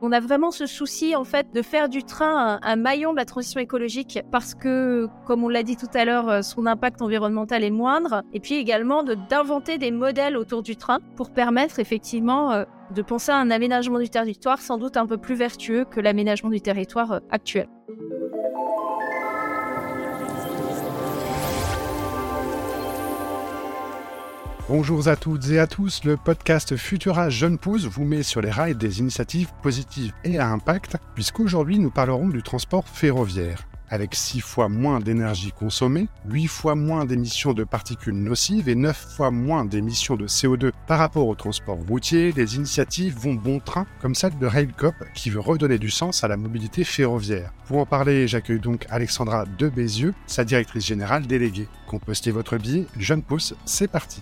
On a vraiment ce souci en fait de faire du train un, maillon de la transition écologique parce que, comme on l'a dit tout à l'heure, euh, son impact environnemental est moindre. Et puis également d'inventer des modèles autour du train pour permettre effectivement euh, de penser à un aménagement du territoire sans doute un peu plus vertueux que l'aménagement du territoire euh, actuel. Bonjour à toutes et à tous, le podcast Futura Jeune Pousse vous met sur les rails des initiatives positives et à impact, puisqu'aujourd'hui nous parlerons du transport ferroviaire. Avec 6 fois moins d'énergie consommée, 8 fois moins d'émissions de particules nocives et 9 fois moins d'émissions de CO2 par rapport au transport routier, les initiatives vont bon train, comme celle de Railcop qui veut redonner du sens à la mobilité ferroviaire. Pour en parler, j'accueille donc Alexandra de Bézieux, sa directrice générale déléguée. Compostez votre billet, Jeune Pousse, c'est parti.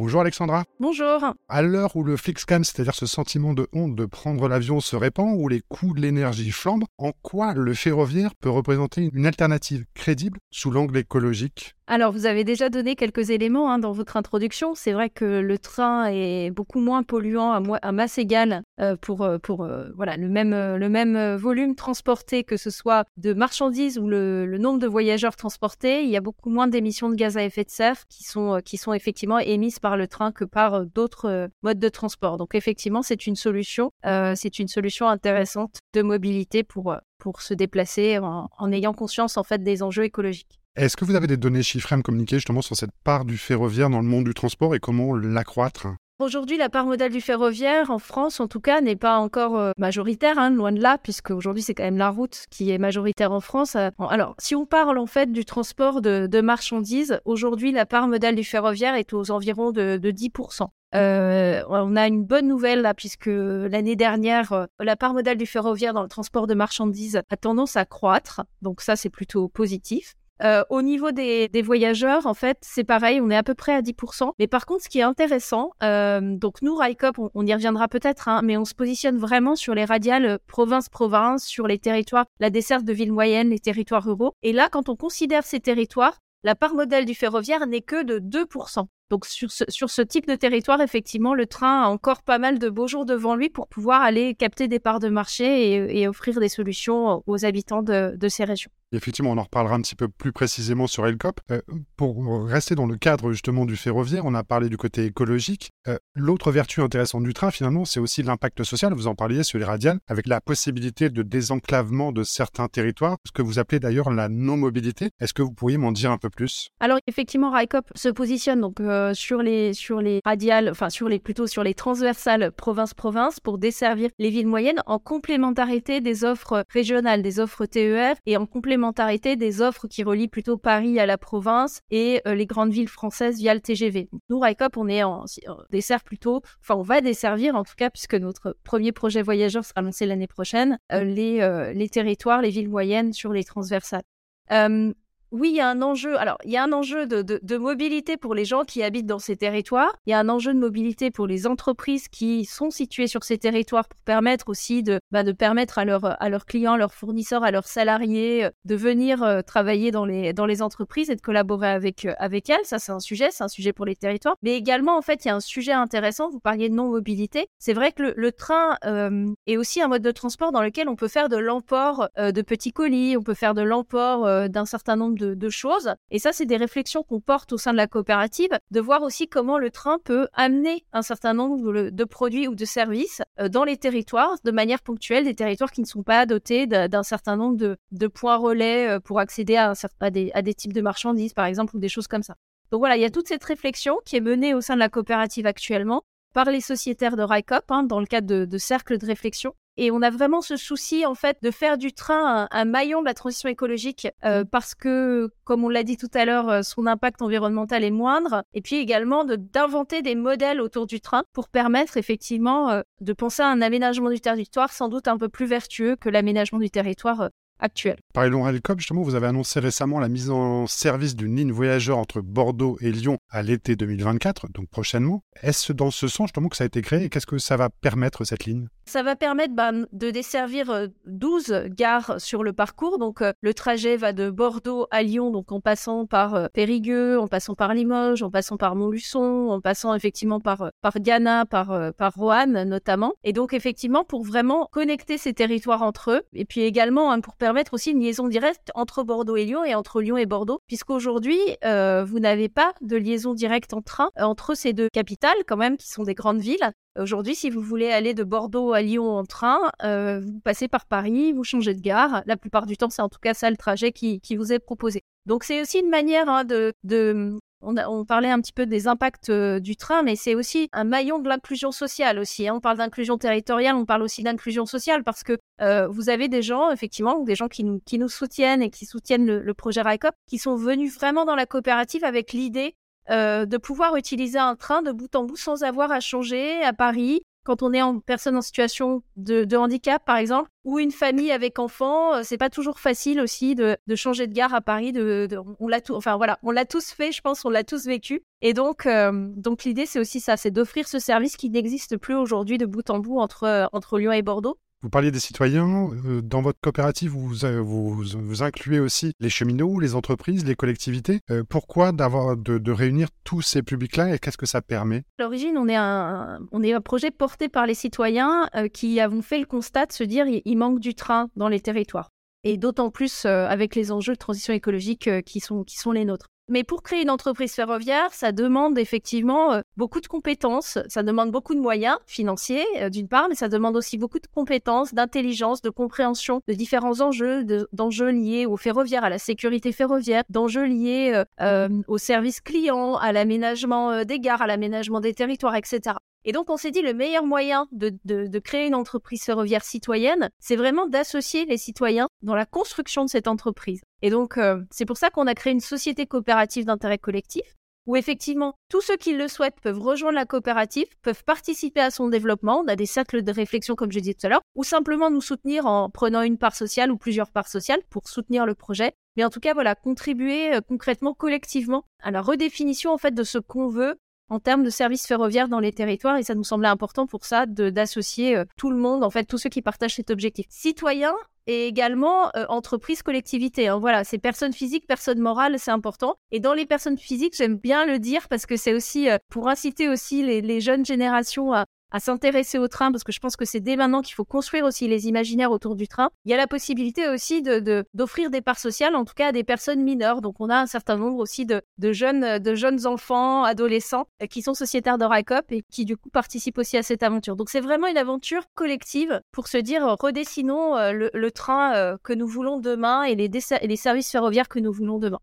Bonjour Alexandra. Bonjour. À l'heure où le flixcam, c'est-à-dire ce sentiment de honte de prendre l'avion, se répand, où les coûts de l'énergie flambent, en quoi le ferroviaire peut représenter une alternative crédible sous l'angle écologique? Alors, vous avez déjà donné quelques éléments hein, dans votre introduction. C'est vrai que le train est beaucoup moins polluant à, masse égale euh, pour, euh, euh, voilà, le, même, volume transporté, que ce soit de marchandises ou le, nombre de voyageurs transportés. Il y a beaucoup moins d'émissions de gaz à effet de serre qui sont, effectivement émises par le train que par d'autres modes de transport. Donc, effectivement, c'est une solution. intéressante de mobilité pour, pour se déplacer en, en ayant conscience en fait des enjeux écologiques. Est-ce que vous avez des données chiffrées à me communiquer justement sur cette part du ferroviaire dans le monde du transport et comment l'accroître? Aujourd'hui, la part modale du ferroviaire en France, en tout cas, n'est pas encore euh, majoritaire, hein, loin de là, puisque aujourd'hui c'est quand même la route qui est majoritaire en France. Euh, alors, si on parle en fait du transport de, marchandises, aujourd'hui la part modale du ferroviaire est aux environs de, 10%. Euh, on a une bonne nouvelle là, puisque l'année dernière, la part modale du ferroviaire dans le transport de marchandises a tendance à croître. Donc ça, c'est plutôt positif. Euh, au niveau des, voyageurs, en fait, c'est pareil, on est à peu près à 10%. Mais par contre, ce qui est intéressant, euh, donc nous, RICOP, on, y reviendra peut-être, hein, mais on se positionne vraiment sur les radiales province-province, sur les territoires, la desserte de villes moyennes, les territoires ruraux. Et là, quand on considère ces territoires, la part modèle du ferroviaire n'est que de 2%. Donc sur ce, sur ce type de territoire, effectivement, le train a encore pas mal de beaux jours devant lui pour pouvoir aller capter des parts de marché et, offrir des solutions aux habitants de ces régions effectivement, on en reparlera un petit peu plus précisément sur Elcop. Euh, pour rester dans le cadre justement du ferroviaire, on a parlé du côté écologique. Euh, l'autre vertu intéressante du train, finalement, c'est aussi l'impact social. Vous en parliez sur les radiales, avec la possibilité de désenclavement de certains territoires, ce que vous appelez d'ailleurs la non-mobilité. Est-ce que vous pourriez m'en dire un peu plus? Alors effectivement, RICOP se positionne donc euh, sur les sur les radiales, enfin sur les plutôt sur les transversales province-province pour desservir les villes moyennes en complémentarité des offres régionales, des offres TER et en complémentarité des offres qui relient plutôt Paris à la province et euh, les grandes villes françaises via le TGV. Nous, RICOP, on est en, dessert plutôt, enfin on va desservir en tout cas puisque notre premier projet voyageur sera lancé l'année prochaine, euh, les, euh, les territoires, les villes moyennes sur les transversales oui, il y a un enjeu. Alors, il y a un enjeu de, mobilité pour les gens qui habitent dans ces territoires. Il y a un enjeu de mobilité pour les entreprises qui sont situées sur ces territoires pour permettre aussi de, bah, de permettre à, à leurs clients, leurs fournisseurs, à leurs salariés euh, de venir euh, travailler dans les, dans les entreprises et de collaborer avec, euh, avec elles. Ça, c'est un sujet. C'est un sujet pour les territoires. Mais également, en fait, il y a un sujet intéressant. Vous parliez de non-mobilité. C'est vrai que le, train est aussi un mode de transport dans lequel on peut faire de l'emport de petits colis, on peut faire de l'emport d'un certain nombre de, choses. Et ça, c'est des réflexions qu'on porte au sein de la coopérative, de voir aussi comment le train peut amener un certain nombre de, produits ou de services euh, dans les territoires de manière ponctuelle, des territoires qui ne sont pas dotés d'un certain nombre de, points relais euh, pour accéder à, des types de marchandises, par exemple, ou des choses comme ça. Donc voilà, il y a toute cette réflexion qui est menée au sein de la coopérative actuellement par les sociétaires de RICOP hein, dans le cadre de, de cercles de réflexion et on a vraiment ce souci, en fait, de faire du train un, maillon de la transition écologique euh, mmh. parce que, comme on l'a dit tout à l'heure, euh, son impact environnemental est moindre. Et puis également d'inventer des modèles autour du train pour permettre effectivement euh, de penser à un aménagement du territoire sans doute un peu plus vertueux que l'aménagement du territoire actuelle. Paris-Lyon Railcop, justement, vous avez annoncé récemment la mise en service d'une ligne voyageur entre Bordeaux et Lyon à l'été 2024, donc prochainement. Est-ce dans ce sens justement que ça a été créé et qu'est-ce que ça va permettre cette ligne? Ça va permettre bah, de desservir 12 euh, gares sur le parcours. Donc euh, le trajet va de Bordeaux à Lyon, donc en passant par euh, Périgueux, en passant par Limoges, en passant par Montluçon, en passant effectivement par par Ghana, par par Roanne notamment. Et donc effectivement pour vraiment connecter ces territoires entre eux et puis également hein, pour permettre aussi une liaison directe entre Bordeaux et Lyon et entre Lyon et Bordeaux, puisqu'aujourd'hui vous n'avez pas de liaison directe en train entre ces deux capitales quand même qui sont des grandes villes. Aujourd'hui, si vous voulez aller de Bordeaux à Lyon en train, euh, vous passez par Paris, vous changez de gare. La plupart du temps, c'est en tout cas ça le trajet qui, vous est proposé. Donc c'est aussi une manière hein, de, on, parlait un petit peu des impacts euh, du train, mais c'est aussi un maillon de l'inclusion sociale aussi. Hein. On parle d'inclusion territoriale, on parle aussi d'inclusion sociale parce que euh, vous avez des gens, effectivement, des gens qui nous, soutiennent et qui soutiennent le, le projet RICOP, qui sont venus vraiment dans la coopérative avec l'idée euh, de pouvoir utiliser un train de bout en bout sans avoir à changer à Paris. Quand on est en personne en situation de, handicap, par exemple, ou une famille avec enfants, euh, c'est pas toujours facile aussi de, changer de gare à Paris. De, on l'a tout, enfin voilà, on l'a tous fait, je pense, on l'a tous vécu. Et donc, euh, donc l'idée c'est aussi ça, c'est d'offrir ce service qui n'existe plus aujourd'hui de bout en bout entre entre Lyon et Bordeaux. Vous parliez des citoyens. Euh, dans votre coopérative, vous, vous, incluez aussi les cheminots, les entreprises, les collectivités. Euh, pourquoi d'avoir de, réunir tous ces publics-là et qu'est-ce que ça permet? À l'origine, on, est un, projet porté par les citoyens euh, qui avons fait le constat de se dire il manque du train dans les territoires. Et d'autant plus avec les enjeux de transition écologique qui sont les nôtres. Mais pour créer une entreprise ferroviaire, ça demande effectivement euh, beaucoup de compétences, ça demande beaucoup de moyens financiers euh, d'une part, mais ça demande aussi beaucoup de compétences, d'intelligence, de compréhension de différents enjeux, d'enjeux liés au ferroviaire, à la sécurité ferroviaire, d'enjeux liés euh, aux services clients, à l'aménagement des gares, à l'aménagement des territoires, etc. Et donc, on s'est dit, le meilleur moyen de, créer une entreprise ferroviaire citoyenne, c'est vraiment d'associer les citoyens dans la construction de cette entreprise. Et donc, euh, c'est pour ça qu'on a créé une société coopérative d'intérêt collectif, où effectivement, tous ceux qui le souhaitent peuvent rejoindre la coopérative, peuvent participer à son développement. On a des cercles de réflexion, comme je disais tout à l'heure, ou simplement nous soutenir en prenant une part sociale ou plusieurs parts sociales pour soutenir le projet. Mais en tout cas, voilà, contribuer euh, concrètement, collectivement à la redéfinition en fait de ce qu'on veut en termes de services ferroviaires dans les territoires et ça nous semblait important pour ça d'associer euh, tout le monde, en fait, tous ceux qui partagent cet objectif. Citoyens et également euh, entreprises, collectivités. Hein. Voilà, c'est personnes physiques, personnes morales, c'est important. Et dans les personnes physiques, j'aime bien le dire parce que c'est aussi euh, pour inciter aussi les, les jeunes générations à, à s'intéresser au train parce que je pense que c'est dès maintenant qu'il faut construire aussi les imaginaires autour du train. Il y a la possibilité aussi d'offrir des parts sociales, en tout cas à des personnes mineures. Donc on a un certain nombre aussi de, jeunes de jeunes enfants, adolescents euh, qui sont sociétaires de RICOP et qui du coup participent aussi à cette aventure. Donc c'est vraiment une aventure collective pour se dire euh, redessinons euh, le, train que nous voulons demain et les, et les services ferroviaires que nous voulons demain.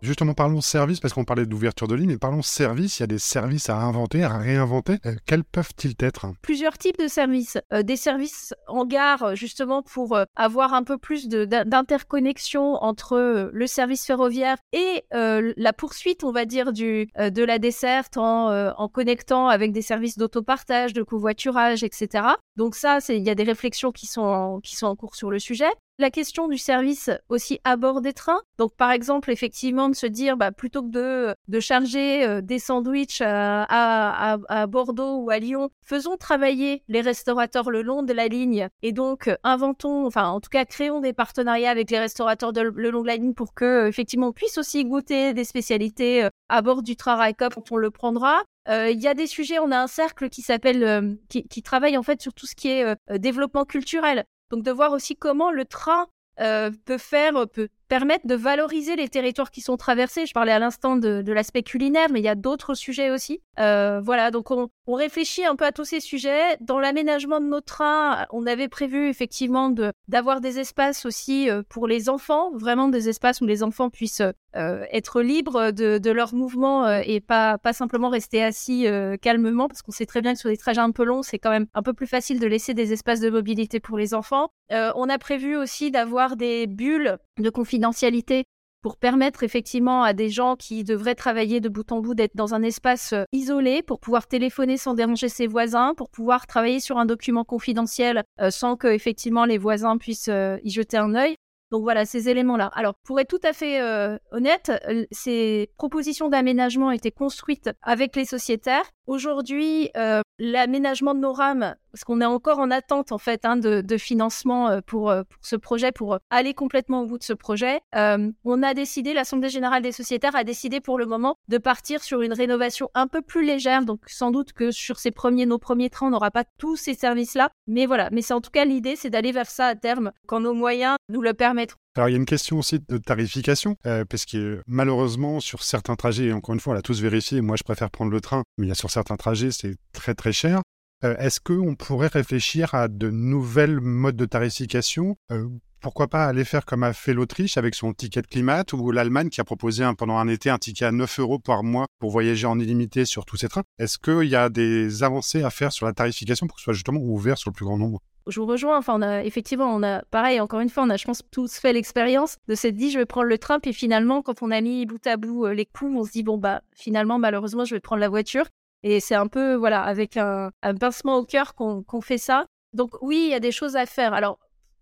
Justement, parlons service, parce qu'on parlait d'ouverture de ligne, mais parlons service. Il y a des services à inventer, à réinventer. Euh, quels peuvent-ils être? Plusieurs types de services. Euh, des services en gare, justement, pour euh, avoir un peu plus d'interconnexion entre le service ferroviaire et la poursuite, on va dire, de la desserte en, en connectant avec des services d'autopartage, de covoiturage, etc. Donc ça, il y a des réflexions qui sont, qui sont en cours sur le sujet la question du service aussi à bord des trains. Donc, par exemple, effectivement, de se dire, bah, plutôt que de, charger euh, des sandwichs à, à, Bordeaux ou à Lyon, faisons travailler les restaurateurs le long de la ligne et donc inventons, enfin, en tout cas, créons des partenariats avec les restaurateurs de, le long de la ligne pour que, effectivement, on puisse aussi goûter des spécialités euh, à bord du train Raikop quand on le prendra. Euh, il y a des sujets, on a un cercle qui s'appelle, qui, travaille en fait sur tout ce qui est développement culturel. Donc de voir aussi comment le train euh, peut faire, peut permettre de valoriser les territoires qui sont traversés. Je parlais à l'instant de, de l'aspect culinaire, mais il y a d'autres sujets aussi. Euh, voilà, donc on, on, réfléchit un peu à tous ces sujets. Dans l'aménagement de nos trains, on avait prévu effectivement de d'avoir des espaces aussi euh, pour les enfants, vraiment des espaces où les enfants puissent euh, être libres de, de leurs mouvements euh, et pas pas simplement rester assis euh, calmement, parce qu'on sait très bien que sur des trajets un peu longs, c'est quand même un peu plus facile de laisser des espaces de mobilité pour les enfants. on a prévu aussi d'avoir des bulles de confidentialité pour permettre effectivement à des gens qui devraient travailler de bout en bout d'être dans un espace euh, isolé, pour pouvoir téléphoner sans déranger ses voisins, pour pouvoir travailler sur un document confidentiel euh, sans que effectivement les voisins puissent euh, y jeter un œil. Donc voilà, ces éléments-là. Alors, pour être tout à fait honnête, ces propositions d'aménagement étaient construites avec les sociétaires. Aujourd'hui, l'aménagement de nos rames, parce qu'on est encore en attente en fait hein, de, financement euh, pour, euh, pour, ce projet, pour euh, aller complètement au bout de ce projet. on a décidé, l'Assemblée générale des sociétaires a décidé pour le moment de partir sur une rénovation un peu plus légère. Donc sans doute que sur ces premiers, nos premiers trains, on n'aura pas tous ces services-là. Mais voilà, mais c'est en tout cas l'idée, c'est d'aller vers ça à terme quand nos moyens nous le permettront. Alors il y a une question aussi de tarification, parce que malheureusement sur certains trajets, et encore une fois on l'a tous vérifié, moi je préfère prendre le train, mais il y a sur certains trajets c'est très très cher. Euh, est-ce qu'on pourrait réfléchir à de nouvelles modes de tarification? Euh, pourquoi pas aller faire comme a fait l'Autriche avec son ticket de climat ou l'Allemagne qui a proposé pendant un été un ticket à 9 euros par mois pour voyager en illimité sur tous ces trains. Est-ce qu'il y a des avancées à faire sur la tarification pour que ce soit justement ouvert sur le plus grand nombre? Je vous rejoins. Enfin, on a, effectivement, on a, pareil, encore une fois, on a, je pense, tous fait l'expérience de s'être dit, je vais prendre le train. Puis finalement, quand on a mis bout à bout euh, les coûts, on se dit, bon, bah, finalement, malheureusement, je vais prendre la voiture. Et c'est un peu, voilà, avec un, pincement au cœur qu'on fait ça. Donc oui, il y a des choses à faire. Alors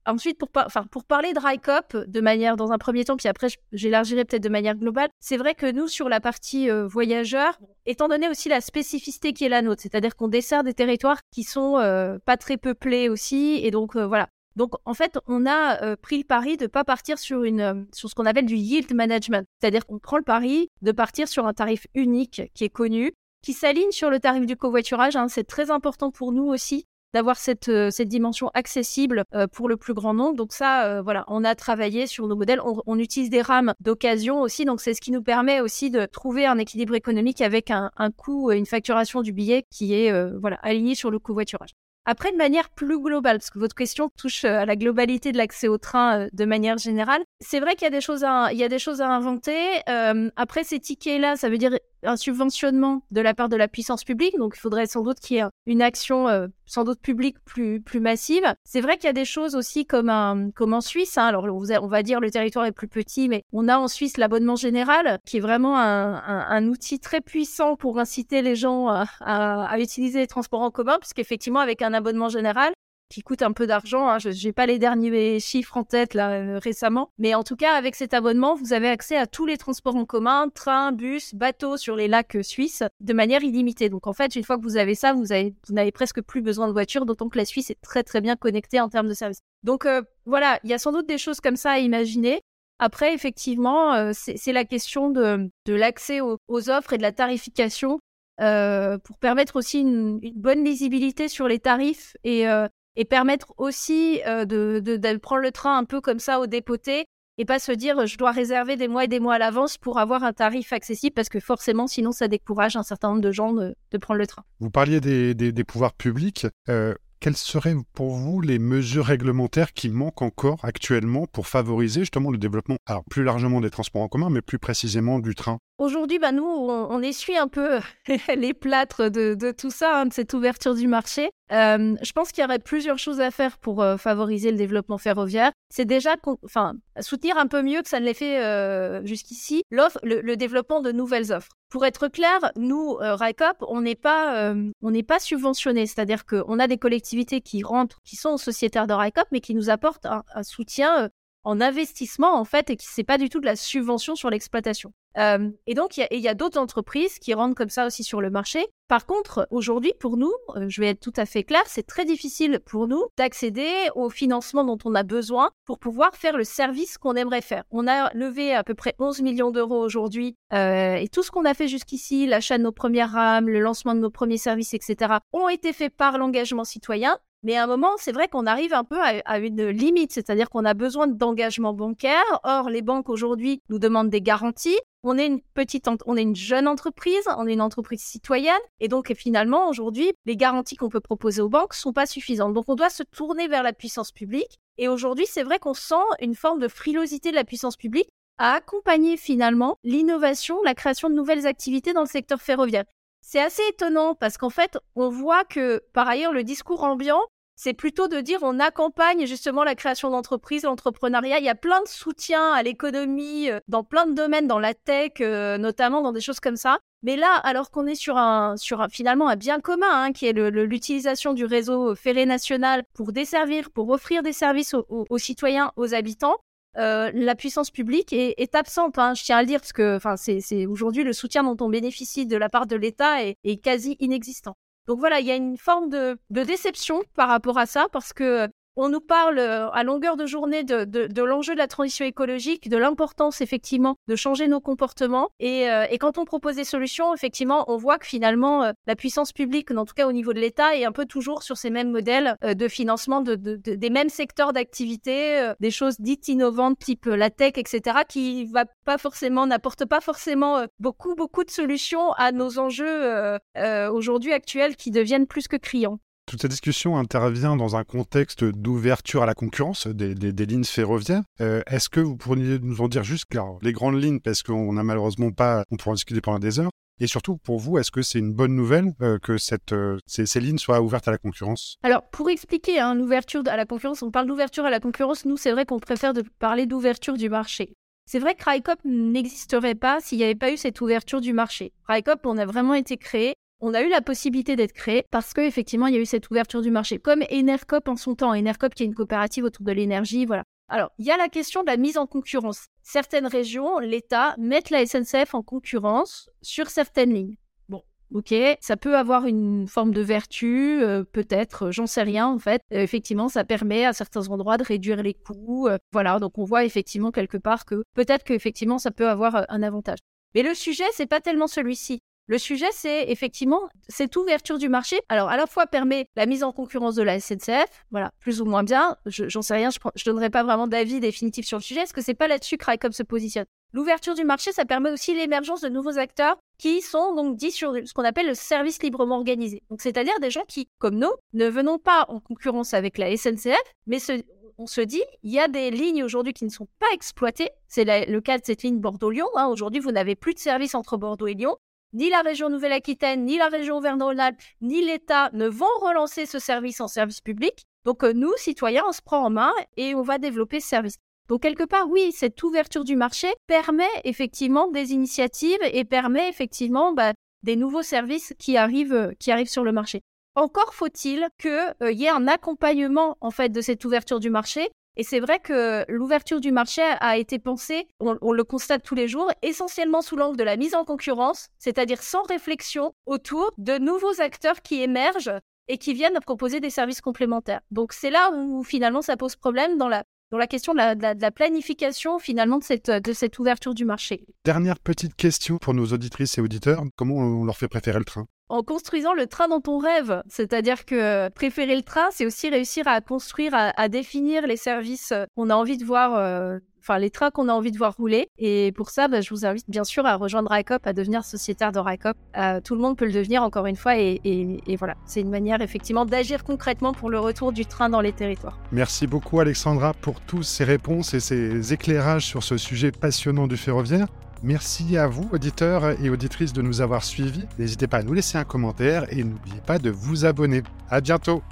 ensuite, pour, parler de RICOP de manière, dans un premier temps, puis après j'élargirai peut-être de manière globale, c'est vrai que nous, sur la partie euh, voyageurs, étant donné aussi la spécificité qui est la nôtre, c'est-à-dire qu'on dessert des territoires qui sont euh, pas très peuplés aussi, et donc euh, voilà. Donc en fait, on a pris le pari de pas partir sur une sur ce qu'on appelle du yield management, c'est-à-dire qu'on prend le pari de partir sur un tarif unique qui est connu, qui s'aligne sur le tarif du covoiturage. Hein. C'est très important pour nous aussi d'avoir cette, euh, cette dimension accessible euh, pour le plus grand nombre. Donc ça, euh, voilà, on a travaillé sur nos modèles. On, utilise des rames d'occasion aussi. Donc c'est ce qui nous permet aussi de trouver un équilibre économique avec un, un coût, une facturation du billet qui est voilà aligné sur le covoiturage. Après, de manière plus globale, parce que votre question touche à la globalité de l'accès au train de manière générale, c'est vrai qu'il y a des choses à, il y a des choses à inventer. après, ces tickets-là, ça veut dire un subventionnement de la part de la puissance publique, donc il faudrait sans doute qu'il y ait une action euh, sans doute publique plus, plus massive. C'est vrai qu'il y a des choses aussi comme, un, comme en Suisse, hein. alors on va dire le territoire est plus petit, mais on a en Suisse l'abonnement général, qui est vraiment un, un, outil très puissant pour inciter les gens à, à utiliser les transports en commun, puisqu'effectivement avec un abonnement général, qui coûte un peu d'argent. Hein. Je n'ai pas les derniers chiffres en tête là euh, récemment, mais en tout cas avec cet abonnement, vous avez accès à tous les transports en commun, train, bus, bateau sur les lacs suisses de manière illimitée. Donc en fait, une fois que vous avez ça, vous avez vous n'avez presque plus besoin de voiture, d'autant que la Suisse est très très bien connectée en termes de services. Donc euh, voilà, il y a sans doute des choses comme ça à imaginer. Après, effectivement, euh, c'est la question de, l'accès aux, offres et de la tarification pour permettre aussi une, bonne lisibilité sur les tarifs et, et permettre aussi euh, de, prendre le train un peu comme ça au dépoté et pas se dire je dois réserver des mois et des mois à l'avance pour avoir un tarif accessible parce que forcément sinon ça décourage un certain nombre de gens de, prendre le train. Vous parliez des, des, pouvoirs publics. Euh, quelles seraient pour vous les mesures réglementaires qui manquent encore actuellement pour favoriser justement le développement, alors plus largement des transports en commun, mais plus précisément du train? Aujourd'hui, bah nous, on, essuie un peu les plâtres de, tout ça, hein, de cette ouverture du marché. Euh, je pense qu'il y aurait plusieurs choses à faire pour euh, favoriser le développement ferroviaire. C'est déjà, enfin, soutenir un peu mieux que ça ne l'ait fait euh, jusqu'ici, l'offre, le, développement de nouvelles offres. Pour être clair, nous, RICOP, on n'est pas, on n'est pas subventionné, c'est-à-dire qu'on a des collectivités qui rentrent, qui sont sociétaires de RICOP, mais qui nous apportent un soutien en investissement en fait et qui c'est pas du tout de la subvention sur l'exploitation. Euh, et donc il y a, d'autres entreprises qui rentrent comme ça aussi sur le marché. Par contre, aujourd'hui pour nous, euh, je vais être tout à fait clair, c'est très difficile pour nous d'accéder au financement dont on a besoin pour pouvoir faire le service qu'on aimerait faire. On a levé à peu près 11 millions d'euros aujourd'hui euh, et tout ce qu'on a fait jusqu'ici, l'achat de nos premières rames, le lancement de nos premiers services, etc., ont été faits par l'engagement citoyen. Mais à un moment, c'est vrai qu'on arrive un peu à, une limite, c'est-à-dire qu'on a besoin d'engagement bancaire. Or, les banques aujourd'hui nous demandent des garanties. On est une petite, on est une jeune entreprise, on est une entreprise citoyenne, et donc finalement aujourd'hui, les garanties qu'on peut proposer aux banques sont pas suffisantes. Donc on doit se tourner vers la puissance publique. Et aujourd'hui, c'est vrai qu'on sent une forme de frilosité de la puissance publique à accompagner finalement l'innovation, la création de nouvelles activités dans le secteur ferroviaire. C'est assez étonnant parce qu'en fait, on voit que par ailleurs, le discours ambiant c'est plutôt de dire on accompagne justement la création d'entreprises, l'entrepreneuriat. Il y a plein de soutiens à l'économie euh, dans plein de domaines, dans la tech euh, notamment, dans des choses comme ça. Mais là, alors qu'on est sur un, sur un, finalement un bien commun, hein, qui est l'utilisation du réseau ferré national pour desservir, pour offrir des services aux, citoyens, aux habitants, euh, la puissance publique est, absente. Hein, je tiens à le dire parce que, enfin, c'est aujourd'hui le soutien dont on bénéficie de la part de l'État est, est, quasi inexistant. Donc voilà, il y a une forme de, déception par rapport à ça parce que on nous parle euh, à longueur de journée de, de, l'enjeu de la transition écologique, de l'importance effectivement de changer nos comportements. Et, euh, et, quand on propose des solutions, effectivement, on voit que finalement euh, la puissance publique, en tout cas au niveau de l'État, est un peu toujours sur ces mêmes modèles de financement de, des mêmes secteurs d'activité, des choses dites innovantes type la tech, etc., qui va pas forcément, n'apporte pas forcément beaucoup beaucoup de solutions à nos enjeux aujourd'hui actuels qui deviennent plus que criants. Toute cette discussion intervient dans un contexte d'ouverture à la concurrence des, lignes ferroviaires. Euh, est-ce que vous pourriez nous en dire juste les grandes lignes, parce qu'on n'a malheureusement pas, on pourra en discuter pendant des heures. Et surtout, pour vous, est-ce que c'est une bonne nouvelle euh, que cette, euh, ces, lignes soient ouvertes à la concurrence? Alors, pour expliquer hein, l'ouverture à la concurrence, on parle d'ouverture à la concurrence. Nous, c'est vrai qu'on préfère parler d'ouverture du marché. C'est vrai que Raikop n'existerait pas s'il n'y avait pas eu cette ouverture du marché. Raikop, on a vraiment été créé on a eu la possibilité d'être créé parce qu'effectivement, il y a eu cette ouverture du marché, comme Enercop en son temps. Enercop qui est une coopérative autour de l'énergie, voilà. Alors, il y a la question de la mise en concurrence. Certaines régions, l'État, mettent la SNCF en concurrence sur certaines lignes. Bon, ok, ça peut avoir une forme de vertu, euh, peut-être, j'en sais rien en fait. Euh, effectivement, ça permet à certains endroits de réduire les coûts. Euh, voilà, donc on voit effectivement quelque part que peut-être qu'effectivement ça peut avoir un avantage. Mais le sujet, c'est pas tellement celui-ci. Le sujet, c'est effectivement cette ouverture du marché. Alors, à la fois permet la mise en concurrence de la SNCF, voilà, plus ou moins bien. J'en sais rien, je ne donnerai pas vraiment d'avis définitif sur le sujet. Est-ce que c'est pas là-dessus que Rycom se positionne? L'ouverture du marché, ça permet aussi l'émergence de nouveaux acteurs qui sont donc dits sur ce qu'on appelle le service librement organisé. Donc, c'est-à-dire des gens qui, comme nous, ne venons pas en concurrence avec la SNCF, mais on se dit, il y a des lignes aujourd'hui qui ne sont pas exploitées. C'est le cas de cette ligne Bordeaux-Lyon. Hein. Aujourd'hui, vous n'avez plus de service entre Bordeaux et Lyon ni la région Nouvelle-Aquitaine, ni la région Auvergne-Rhône-Alpes, ni l'État ne vont relancer ce service en service public. Donc euh, nous, citoyens, on se prend en main et on va développer ce service. Donc quelque part, oui, cette ouverture du marché permet effectivement des initiatives et permet effectivement bah, des nouveaux services qui arrivent, euh, qui arrivent sur le marché. Encore faut-il qu'il euh, y ait un accompagnement en fait de cette ouverture du marché et c'est vrai que l'ouverture du marché a été pensée, on, le constate tous les jours, essentiellement sous l'angle de la mise en concurrence, c'est-à-dire sans réflexion autour de nouveaux acteurs qui émergent et qui viennent proposer des services complémentaires. Donc c'est là où finalement ça pose problème dans la question de la, planification finalement de cette ouverture du marché. Dernière petite question pour nos auditrices et auditeurs, comment on leur fait préférer le train? En construisant le train dont on rêve. C'est-à-dire que préférer le train, c'est aussi réussir à construire, à, définir les services qu'on a envie de voir. Euh, enfin, les trains qu'on a envie de voir rouler. Et pour ça, bah, je vous invite bien sûr à rejoindre RICOP, à devenir sociétaire de RICOP. Euh, tout le monde peut le devenir, encore une fois. Et, et voilà, c'est une manière effectivement d'agir concrètement pour le retour du train dans les territoires. Merci beaucoup Alexandra pour tous ces réponses et ces éclairages sur ce sujet passionnant du ferroviaire. Merci à vous, auditeurs et auditrices, de nous avoir suivis. N'hésitez pas à nous laisser un commentaire et n'oubliez pas de vous abonner. À bientôt!